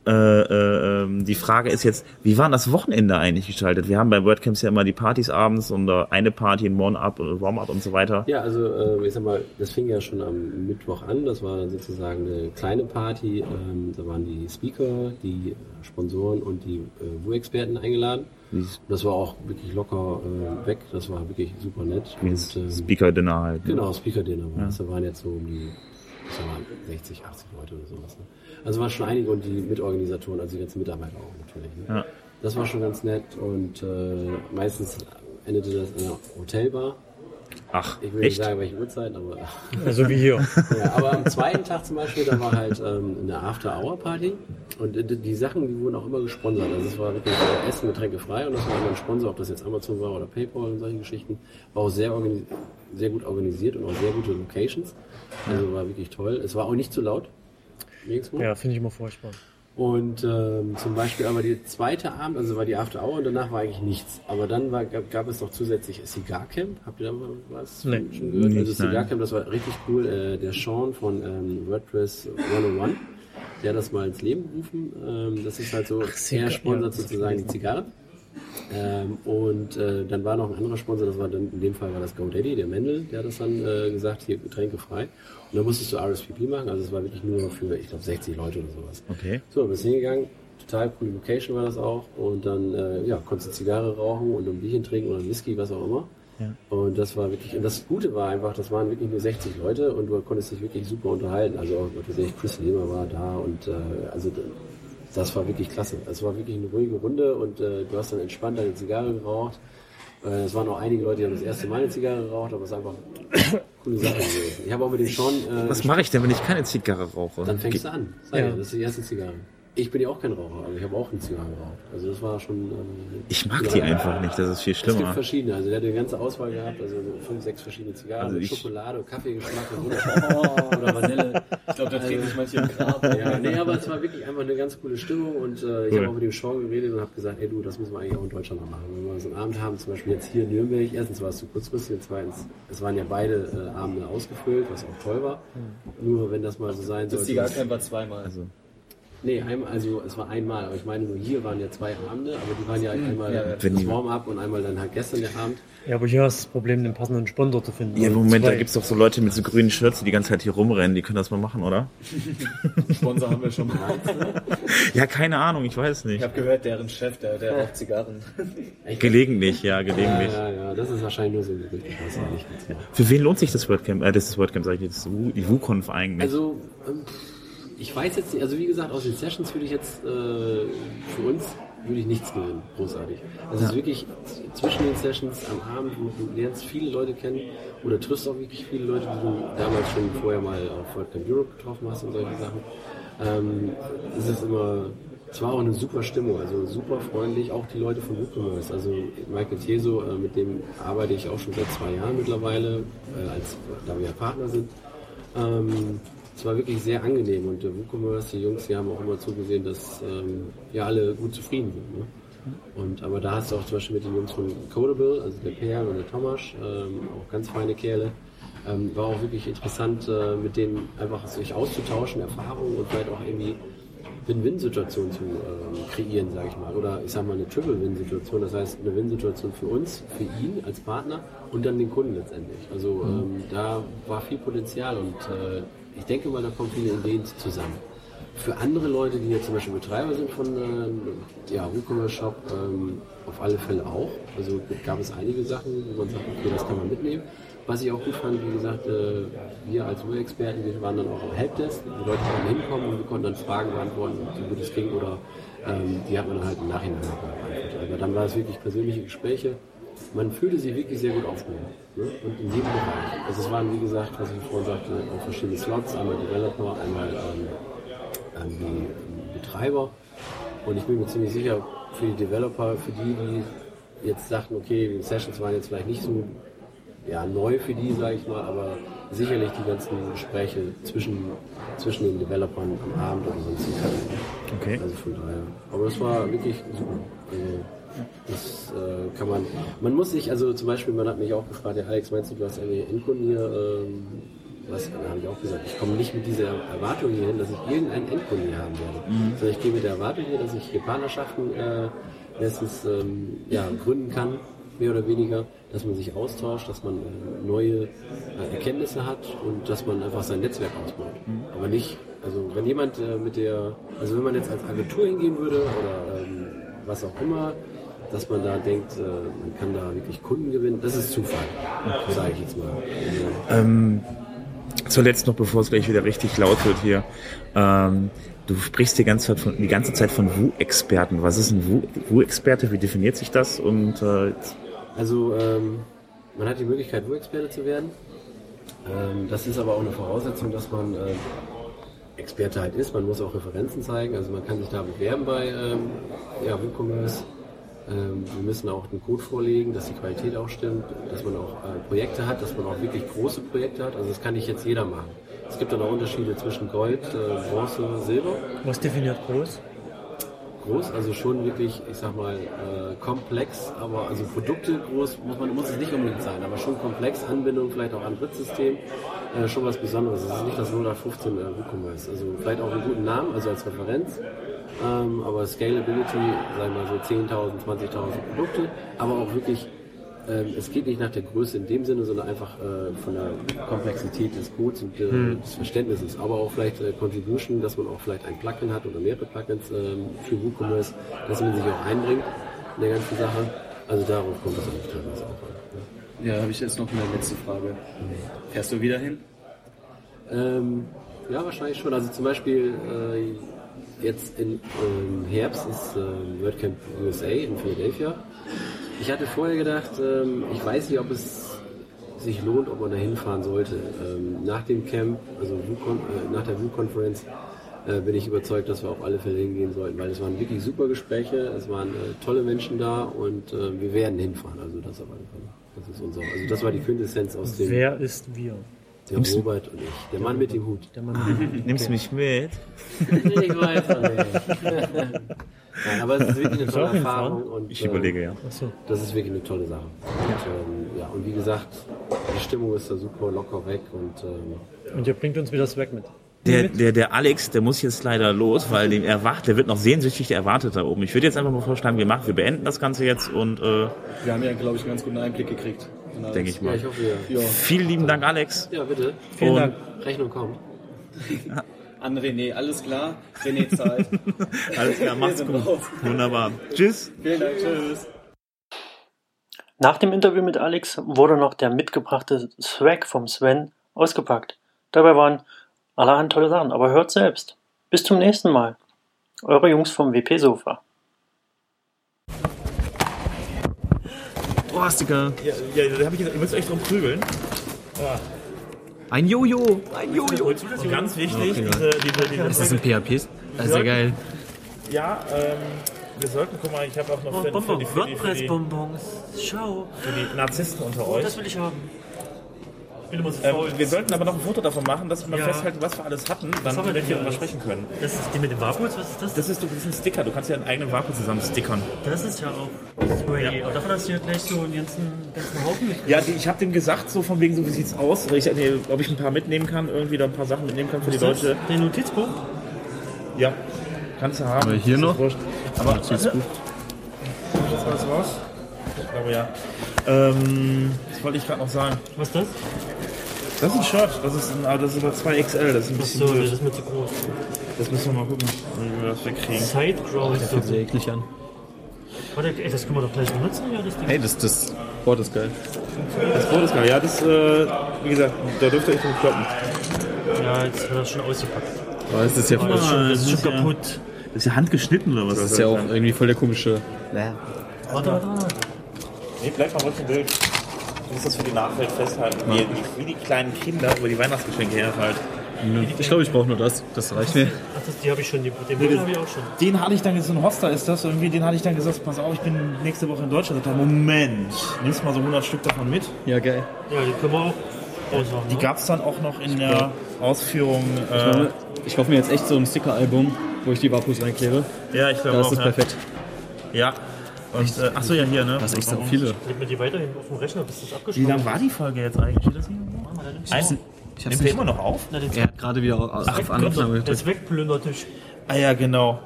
S2: äh, äh, ähm, die Frage ist jetzt, wie war das Wochenende eigentlich gestaltet? Wir haben bei WordCamps ja immer die Partys abends und äh, eine Party, ein Warm-up und Warm-up und so weiter.
S3: Ja, also äh, ich sag mal, das fing ja schon am Mittwoch an. Das war sozusagen eine kleine Party. Ähm, da waren die Speaker, die Sponsoren und die äh, WU-Experten eingeladen. Das war auch wirklich locker äh, weg. Das war wirklich super nett. Und, ähm,
S2: Speaker-Dinner halt. ne?
S3: Genau, Speaker Dinner war das. Da waren jetzt so um die ich sag mal, 60, 80 Leute oder sowas. Ne? Also waren schon einige und die Mitorganisatoren, also die ganzen Mitarbeiter auch natürlich. Ne?
S2: Ja.
S3: Das war schon ganz nett und äh, meistens endete das in einer Hotelbar.
S2: Ach,
S3: Ich will nicht
S2: echt?
S3: sagen, welche Uhrzeit, aber
S1: Also wie hier. [laughs]
S3: ja, aber am zweiten Tag zum Beispiel, da war halt ähm, eine After-Hour-Party und die, die Sachen, die wurden auch immer gesponsert. Also es war wirklich äh, Essen, Getränke frei und das war immer ein Sponsor, ob das jetzt Amazon war oder Paypal und solche Geschichten. War auch sehr, sehr gut organisiert und auch sehr gute Locations. Also war wirklich toll. Es war auch nicht zu laut. Nirgendwo.
S1: Ja, finde ich immer furchtbar.
S3: Und ähm, zum Beispiel aber die zweite Abend, also war die After Hour und danach war eigentlich nichts. Aber dann war, gab, gab es noch zusätzlich Cigar Camp. Habt ihr da mal was
S1: Nee.
S3: schon gehört?
S2: Nicht,
S3: also Cigar
S2: nein.
S3: Camp, das war richtig cool. Äh, der Sean von ähm, WordPress 101, der hat das mal ins Leben gerufen. Ähm, das ist halt so,
S1: Cigar-
S3: er sponsert sozusagen die Zigarren. Ähm, und äh, dann war noch ein anderer Sponsor, das war dann in dem Fall war das GoDaddy, der Mendel, der hat das dann äh, gesagt, hier Getränke frei. Und dann musstest du RSVP machen, also es war wirklich nur für, ich glaube, 60 Leute oder sowas.
S2: Okay.
S3: So, bist hingegangen, total coole Location war das auch. Und dann, äh, ja, konntest du Zigarre rauchen und ein Bierchen trinken oder ein Whisky, was auch immer.
S2: Ja.
S3: Und das war wirklich, und das Gute war einfach, das waren wirklich nur 60 Leute und du konntest dich wirklich super unterhalten. Also auch, weiß ich, Chris Lehmer war da und äh, also das war wirklich klasse. Es war wirklich eine ruhige Runde und äh, du hast dann entspannt deine Zigarre geraucht. Äh, es waren auch einige Leute, die haben das erste Mal eine Zigarre geraucht, aber es ist einfach eine [coughs] coole Sache gewesen. Ich habe auch mit dem Sean äh,
S2: Was mache ich denn, wenn ich keine Zigarre rauche?
S3: dann fängst du an.
S1: Ja.
S3: ja. Das ist die erste Zigarre. Ich bin ja auch kein Raucher, aber ich habe auch eine Zigarre geraucht. Also das war schon. Ähm,
S2: Ich mag die einfach nicht, das ist viel
S3: Es gibt
S2: schlimmer.
S3: verschiedene. Also der hat eine ganze Auswahl gehabt, also so fünf, sechs verschiedene Zigarren
S2: Also ich-
S3: Schokolade, Kaffeegeschmack und wunderbar. [laughs]
S4: Oder Vanille. Ich glaube, da treten sich manche im Grab. [laughs]
S3: Ja, nee, aber es war wirklich einfach eine ganz coole Stimmung und äh, ich
S2: Cool.
S3: habe auch mit dem Sean geredet und habe gesagt, ey du, das müssen wir eigentlich auch in Deutschland mal machen. Wenn wir so einen Abend haben, zum Beispiel jetzt hier in Nürnberg, erstens war es zu kurzfristig und zweitens, es waren ja beide äh, Abende ausgefüllt, was auch toll war. Nur wenn das mal so sein
S4: Das
S3: sollte.
S4: Zigarcamp war zweimal.
S2: Also,
S3: Nee, einmal, also es war einmal, aber ich meine nur hier waren ja zwei Abende, aber die waren ja einmal
S4: ja, ja.
S3: Das Warm-up und einmal dann halt gestern der Abend.
S1: Ja, aber hier hast du das Problem, den passenden Sponsor zu finden.
S2: ja,
S1: Oder
S2: Moment, da
S1: zwei.
S2: gibt's doch so Leute mit so grünen Shirts, die die ganze Zeit hier rumrennen, die können das mal machen, oder? [laughs]
S4: Sponsor haben wir schon mal. [laughs]
S2: Ja, keine Ahnung, ich weiß
S4: Ich
S2: nicht.
S4: habe gehört, deren Chef, der, der raucht Zigarren. [laughs]
S2: Gelegentlich, ja,
S3: Ja,
S2: gelegentlich.
S3: ja, ja, das ist wahrscheinlich nur so ein Gerücht, ich ja.
S2: Für wen lohnt sich das WordCamp? Äh, das ist das WordCamp, sag ich jetzt, die WooConf eigentlich.
S3: Also, ähm, ich weiß jetzt nicht, also wie gesagt, aus den Sessions würde ich jetzt, äh, für uns, würde ich nichts gewinnen, großartig. Also es ist wirklich zwischen den Sessions am Abend, wo du lernst viele Leute kennen oder triffst auch wirklich viele Leute, die du damals schon vorher mal auf WordCamp Europe getroffen hast und solche Sachen. Ähm, es ist immer, es war auch eine super Stimmung, also super freundlich, auch die Leute von WooCommerce, also Michael Teso, äh, mit dem arbeite ich auch schon seit zwei Jahren mittlerweile, äh, als, da wir ja Partner sind. Ähm, es war wirklich sehr angenehm und der WooCommerce, die Jungs, die haben auch immer zugesehen, dass ähm, ja alle gut zufrieden sind. Ne? Und, aber da hast du auch zum Beispiel mit den Jungs von Codable, also der Per und der Thomas, ähm, auch ganz feine Kerle. Ähm, war auch wirklich interessant, äh, mit denen einfach sich auszutauschen, Erfahrungen und vielleicht auch irgendwie Win-Win-Situation zu ähm, kreieren, sage ich mal. Oder ich sage mal eine Triple-Win-Situation, das heißt eine Win-Situation für uns, für ihn als Partner und dann den Kunden letztendlich. Also ähm, da war viel Potenzial und äh, ich denke mal, da kommen viele Ideen zusammen. Für andere Leute, die jetzt zum Beispiel Betreiber sind von ähm, ja, WooCommerce Shop, ähm, auf alle Fälle auch. Also gab es einige Sachen, wo man sagt, okay, das kann man mitnehmen. Was ich auch gut fand, wie gesagt, äh, wir als Woo-Experten, wir waren dann auch am Helpdesk, die Leute konnten hinkommen und wir konnten dann Fragen beantworten, wie gut es ging oder ähm, die hat man dann halt im Nachhinein beantwortet. Aber dann war es wirklich persönliche Gespräche. Man fühlte sich wirklich sehr gut aufgehoben. Ne? Und in jedem Bereich. Also es waren, wie gesagt, was ich vorhin sagte, auch verschiedene Slots, einmal Developer, einmal ähm, an die Betreiber. Und ich bin mir ziemlich sicher, für die Developer, für die, die jetzt sagten, okay, die Sessions waren jetzt vielleicht nicht so ja, neu für die, sage ich mal, aber sicherlich die ganzen Gespräche zwischen, zwischen den Developern am Abend oder sonst.
S2: Okay.
S3: Also von daher. Aber das war wirklich super. Also, das äh, kann man. Man muss sich, also zum Beispiel, man hat mich auch gefragt, ja Alex, meinst du, du hast irgendwelche Endkunden hier? Ähm, was, habe ich auch gesagt, ich komme nicht mit dieser Erwartung hier hin, dass ich irgendeinen Endkunden hier haben werde. Sondern ich gehe mit der Erwartung hier, dass ich hier Partnerschaften äh, letztens ähm, ja, gründen kann, mehr oder weniger, dass man sich austauscht, dass man äh, neue äh, Erkenntnisse hat und dass man einfach sein Netzwerk ausbaut. Aber nicht, also wenn jemand äh, mit der, also wenn man jetzt als Agentur hingehen würde oder ähm, was auch immer, dass man da denkt, äh, man kann da wirklich Kunden gewinnen, das ist Zufall, sage ich jetzt mal.
S2: Ähm, zuletzt noch, bevor es gleich wieder richtig laut wird hier. Ähm, du sprichst die ganze Zeit von, die ganze Zeit von Wu-Experten. Was ist ein Wu- Wu-Experte? Wie definiert sich das? Und äh,
S3: Also ähm, man hat die Möglichkeit, Wu-Experte zu werden. Ähm, das ist aber auch eine Voraussetzung, dass man äh, Experte halt ist. Man muss auch Referenzen zeigen. Also man kann sich da bewerben bei ähm, ja, WooCommerce. Ähm, wir müssen auch einen Code vorlegen, dass die Qualität auch stimmt, dass man auch äh, Projekte hat, dass man auch wirklich große Projekte hat. Also das kann nicht jetzt jeder machen. Es gibt dann auch Unterschiede zwischen Gold, äh, Bronze, Silber
S1: Was definiert groß?
S3: Groß, also schon wirklich, ich sag mal, äh, komplex, aber also Produkte groß muss man muss es nicht unbedingt sein, aber schon komplex, Anbindung vielleicht auch an Drittsystem, äh, schon was Besonderes. Es ist nicht das 0815 äh, WooCommerce, also vielleicht auch einen guten Namen, also als Referenz, ähm, aber Scalability, sagen wir mal so 10.000, 20.000 Produkte, aber auch wirklich ähm, es geht nicht nach der Größe in dem Sinne, sondern einfach äh, von der Komplexität des Codes und äh, des Verständnisses. Aber auch vielleicht äh, Contribution, dass man auch vielleicht ein Plugin hat oder mehrere Plugins ähm, für WooCommerce, dass man sich auch einbringt in der ganzen Sache. Also darauf kommt es eigentlich teilweise auch an.
S4: Ja, habe ich jetzt noch eine letzte Frage. Fährst du wieder hin?
S3: Ähm, ja, wahrscheinlich schon. Also zum Beispiel äh, jetzt im ähm, Herbst ist äh, WordCamp USA in Philadelphia. Ich hatte vorher gedacht, ähm, ich weiß nicht, ob es sich lohnt, ob man da hinfahren sollte. Ähm, nach dem Camp, also äh, nach der WooConference, äh, bin ich überzeugt, dass wir auf alle Fälle hingehen sollten, weil es waren wirklich super Gespräche, es waren äh, tolle Menschen da und äh, wir werden hinfahren. Also das Fälle. Das ist unser, also das war die Quintessenz aus dem
S1: Wer ist wir?
S3: Der Robert und ich. Der Mann mit dem Hut.
S1: Der Mann. [laughs]
S2: nimmst du mich mit?
S3: Ich weiß [laughs] noch nicht. Nein, aber es ist wirklich eine tolle
S1: auch?
S3: Erfahrung und
S2: Ich
S3: ähm,
S2: überlege, ja.
S1: Achso.
S3: das ist wirklich eine tolle Sache. Und, ähm, ja, und wie gesagt, die Stimmung ist da super locker weg und ähm,
S1: Und ihr bringt uns wieder das weg mit.
S2: Der, der, der Alex, der muss jetzt leider los, weil dem erwacht, der wird noch sehnsüchtig erwartet da oben. Ich würde jetzt einfach mal vorschlagen, wir machen, wir beenden das Ganze jetzt und äh,
S4: Wir haben ja, glaube ich, einen ganz guten Einblick gekriegt. Alles.
S2: denke ich
S3: ja,
S2: mal.
S3: ich hoffe, ja.
S4: Ja,
S2: Vielen lieben Dank, Alex.
S3: Ja, bitte.
S1: Vielen
S2: Und-
S1: Dank.
S3: Rechnung kommt. [laughs]
S4: an René, alles klar. René [laughs] zahlt.
S2: Alles klar, macht's gut. Wunderbar. Tschüss.
S4: Vielen Dank, tschüss.
S5: Nach dem Interview mit Alex wurde noch der mitgebrachte Swag vom Sven ausgepackt. Dabei waren allerhand tolle Sachen, aber hört selbst. Bis zum nächsten Mal. Eure Jungs vom WP
S2: Oh, Sticker. Ja, ja da hab ich gesagt, ihr müsst euch drum prügeln.
S6: Ein Jojo! Ein Jojo!
S2: Und ganz wichtig, diese, diese, diese
S6: Ist das ein PHP? Das ist ja geil.
S2: Ja, ähm, wir sollten, guck mal, ich habe auch noch für, für, die, die,
S5: WordPress-Bonbons. Schau.
S2: für die Narzissten unter euch.
S5: Das will ich haben. Ich bin immer so
S2: Ähm,
S5: faul.
S2: wir sollten aber noch ein Foto davon machen, dass wir mal
S5: Ja.
S2: festhalten, was wir alles hatten, dann
S5: haben wir hier
S2: darüber
S5: alles?
S2: sprechen können.
S5: Das ist die mit den Vapuls, was ist das?
S2: Das ist, das ist ein Sticker, du kannst ja einen eigenen Vakuum zusammen stickern.
S5: Das ist ja auch Spray. Aber davon hast du ja gleich so einen ganzen, ganzen Haufen mit.
S2: Ja, die, ich habe dem gesagt, so von wegen, so wie sieht's aus, ich, nee, ob ich ein paar mitnehmen kann, irgendwie da ein paar Sachen mitnehmen kann für die Leute.
S5: Den Notizbuch?
S2: Ja, kannst du haben.
S6: Aber hier
S2: Das
S6: noch?
S2: wurscht. Aber das ist gut. Ist was raus? Ich glaube ja. Ähm, das wollte ich gerade noch sagen.
S5: Was ist das?
S2: Das ist ein Shirt, das ist, ein, aber das ist aber 2XL, das ist ein bisschen
S5: So, das ist mir zu groß.
S2: Das müssen wir mal gucken, wie wir das wegkriegen.
S5: Sideground.
S6: Fühlt sich eklig an.
S5: Warte, ey, das können wir doch gleich benutzen, ja, das Ding.
S6: Hey, das, das Board ist geil.
S2: Das Brot ist geil, ja, das, äh, wie gesagt, da dürft ihr euch drum kloppen.
S5: Ja, jetzt hat er schon ausgepackt.
S6: Aber das ist ja,
S5: Das
S6: voll,
S5: ist schon, das ist schon
S2: das ist ja-
S5: kaputt.
S2: Das ist ja handgeschnitten oder was?
S6: das ist ja auch irgendwie voll der komische.
S5: Warte, warte, warte.
S2: Nee, bleib mal ruhig im Bild. Du musst das für die Nachwelt festhalten. Wie, wie, die kleinen Kinder über die Weihnachtsgeschenke herhalten.
S6: Ich glaube, ich brauche nur das. Das reicht mir.
S5: Ach, das, die habe ich schon, die, den Bild habe ich auch schon.
S2: Den hatte ich dann, so ein Hoster ist das, irgendwie, den hatte ich dann gesagt, pass auf, ich bin nächste Woche in Deutschland. Ich dachte, Moment, nimmst mal so 100 Stück davon mit.
S6: Ja, geil.
S5: Ja, die können wir auch
S1: war.
S2: Die
S1: ne?
S2: gab es dann auch noch in der Ausführung.
S4: Ich
S2: Äh,
S4: glaube, Ich kaufe mir jetzt echt so ein Sticker-Album, wo ich die Wapus reinklebe.
S2: ja, ich glaube
S4: Das
S2: auch.
S4: ist
S2: ja.
S4: perfekt.
S2: Ja. Und, äh, achso, ja, hier, ne?
S4: Das ist echt so viele.
S1: Leg mir die weiterhin auf dem Rechner, bis das
S2: Wie
S1: abgeschlossen
S2: lang war die Folge jetzt eigentlich? Steht das hier? Ein,
S4: Ich
S2: nimmt der immer noch auf?
S1: Na,
S4: Er hat gerade wieder auf, auf Aufnahme
S1: Der
S4: gedrückt.
S1: ist wegplündertisch.
S2: Ah ja, genau.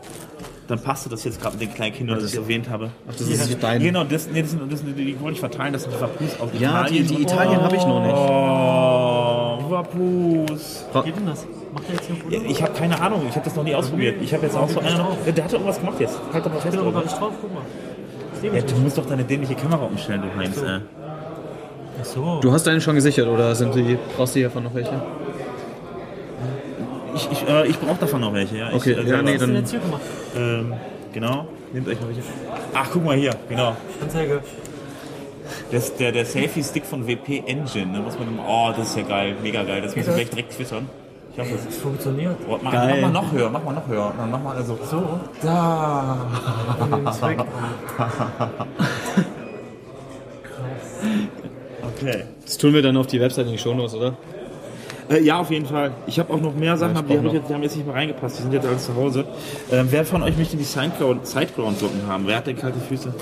S2: Dann passte das jetzt gerade mit den kleinen Kindern, das ich erwähnt habe.
S4: Ach, das ist dein.
S2: Genau, das, nee, das, sind, das sind, die wollte ich verteilen, das sind die Vapus aus
S4: Ja, die,
S2: Italien.
S4: die Italien habe ich noch nicht.
S2: Oh, Vapus.
S1: Wie geht denn das? Macht der jetzt hier?
S2: Ja, ich habe keine Ahnung, ich habe das noch nie ausprobiert. Ich habe jetzt auch so einer noch. Der hatte irgendwas gemacht jetzt. Halt doch mal
S1: Ich
S2: fest.
S1: bin aber gar nicht drauf, guck mal.
S2: Ja, du musst doch deine dämliche Kamera umstellen, du Heinz. Äh.
S1: Ach so.
S4: Du hast deinen schon gesichert oder sind die, brauchst du hiervon noch welche?
S2: Ich, ich, äh, ich brauche davon noch welche, ja. Ich,
S4: Okay,
S2: äh,
S4: ja, nee,
S1: Was hast du denn
S4: dann-
S1: jetzt hier gemacht?
S2: Ähm, genau. Nehmt euch mal welche. Ach, guck mal hier, genau.
S1: Anzeige.
S2: Das, der, der Selfie-Stick von WP Engine, ne, muss man oh, das ist ja geil, mega geil. Das muss ich gleich direkt twittern. Ich hoffe, es
S1: Das funktioniert.
S2: oh, mach,
S4: Geil.
S2: mach mal noch höher, mach mal noch höher. Dann mach mal also.
S1: So.
S2: Da. [laughs] Okay.
S4: Das tun wir dann auf die Website in die Shownotes, oder?
S2: Äh, ja, auf jeden Fall. Ich habe auch noch mehr Sachen,
S4: ich
S2: aber die, hab jetzt, die haben jetzt nicht mehr reingepasst. Die sind jetzt alles zu Hause. Ähm, wer von euch möchte die Sideground- Sideground-Socken haben? Wer hat denn kalte Füße?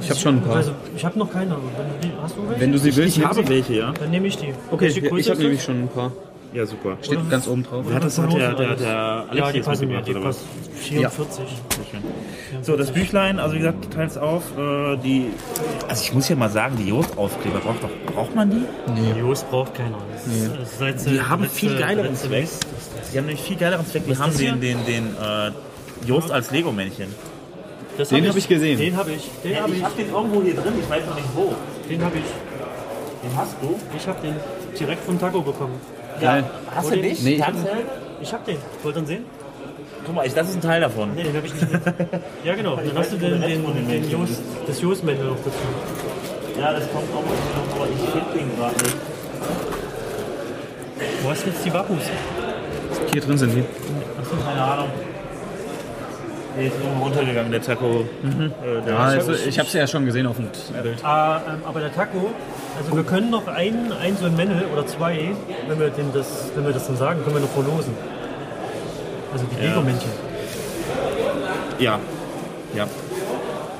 S4: Ich habe schon ein paar.
S1: Also, ich habe noch keine. aber Wenn du die, hast du welche?
S4: Wenn du sie willst,
S2: Ich habe
S4: sie.
S2: welche, ja.
S1: Dann nehme ich die.
S4: Okay, ich, habe nämlich schon ein paar.
S2: Ja, super.
S4: Steht
S1: Oder-
S4: ganz oben drauf.
S2: Wer hat das hat der, der, der
S1: Ja,
S2: Alex
S1: die
S2: jetzt
S1: passen mir.
S2: mitgebracht,
S1: Die
S2: oder was?
S1: passen 44.
S2: Sehr schön. So, das Büchlein, also wie gesagt, teils auf. Äh, die, also ich muss ja mal sagen, die Jost-Aufkleber, braucht, doch, braucht man die?
S1: Die Jost braucht keiner. Das ist seit,
S2: Die haben
S1: letzte-
S2: viel geileren Zweck. Die haben nämlich viel geileren Zweck. Die
S1: ist
S2: haben
S1: das
S2: den, den, den äh, Jost als Lego-Männchen.
S1: Das
S4: Den hab ich gesehen.
S1: Den habe ich. Den habe ich.
S2: hab den irgendwo hier drin, ich weiß noch nicht wo.
S1: Den habe ich.
S2: Den hast du?
S1: Ich habe den direkt vom Taco bekommen.
S4: Geil.
S2: Hast
S1: Oder
S2: du
S1: nicht?
S2: nicht?
S4: Nee, ich
S1: habe den. Wollt ihr ihn sehen?
S2: Guck mal, ich, das ist ein Teil davon.
S1: Nee, den habe ich nicht. [laughs] ja, genau. Dann hast du den, den, den Jost, das Jost-Männchen noch dazu.
S2: Ja, das kommt auch noch, aber ich finde den gerade nicht.
S1: Wo hast du jetzt die Wappus?
S4: Hier drin sind die.
S2: Keine Ahnung. Der ist irgendwo runtergegangen, der Taco. Äh, der
S4: Ah, also, ich habe sie ja schon gesehen auf dem Bild.
S1: Ähm, aber der Taco, also wir können noch ein, ein so ein Männel oder zwei, wenn wir, den das, wenn wir das dann sagen, können wir noch verlosen. Also die
S2: Ja.
S1: Lego-Männchen.
S2: ja. Ja.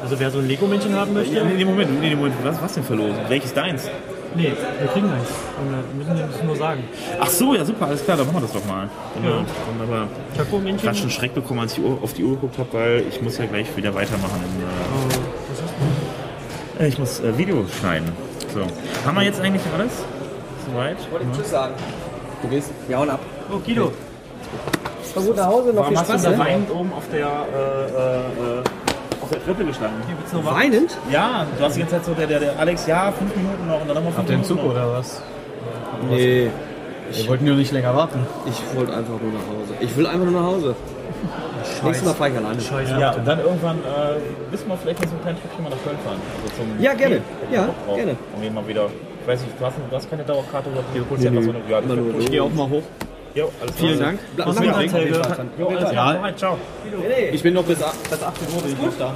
S1: Also wer so ein Lego-Männchen haben möchte,
S2: Nee, nee, Moment, nee, Moment. Was, was denn verlosen? Welches deins?
S1: Nee, wir kriegen eins. Und wir müssen dem das nur sagen.
S2: Ach so, ja super, alles klar, dann machen wir das doch mal. Genau.
S1: Ja.
S2: Wunderbar. Ich habe
S1: Taco-Männchen.
S2: schon Schreck bekommen, als ich auf die Uhr geguckt habe, weil ich muss ja gleich wieder weitermachen. Im,
S1: Oh, was ist
S2: äh, ich muss äh, Video schneiden. So. Haben wir jetzt eigentlich alles? Soweit?
S6: Tschüss sagen. Du gehst? Ja, und ab.
S1: Oh, Guido.
S6: Komm gut nach Hause, noch
S2: Warum
S6: viel
S2: hast du
S6: Spaß.
S2: da
S6: ne?
S2: weinend oben auf der, äh, äh, äh, der Treppe gestanden?
S6: Weinend?
S2: Ja, du hast die ganze Zeit so, der, der, der Alex, ja, fünf Minuten noch und dann nochmal fünf
S4: Habt ihr einen
S2: Minuten
S4: Zug
S2: noch.
S4: oder was?
S6: Nee,
S4: Wir wollten nur nicht länger warten.
S6: ich wollte einfach nur nach Hause. Ich will einfach nur nach Hause. Nächstes Mal fahre ich alleine.
S1: Scheiße.
S2: Ja, und dann irgendwann äh, wissen wir vielleicht noch so ein kleines Stückchen mal nach Köln fahren. Also zum
S6: Ja, gerne. Ja,
S2: Drauf.
S6: gerne.
S2: Und immer wieder. Ich weiß nicht, du hast, du hast keine Dauerkarte oder du holst einfach so eine. Ja, ich gehe
S4: auch mal hoch.
S2: Jo, alles
S4: Vielen. Dank.
S6: Bleib
S1: mit?
S2: Jo, alles klar.
S4: Ja.
S2: Ciao.
S4: Ich bin noch bis, bis 18 Uhr bin ich noch da.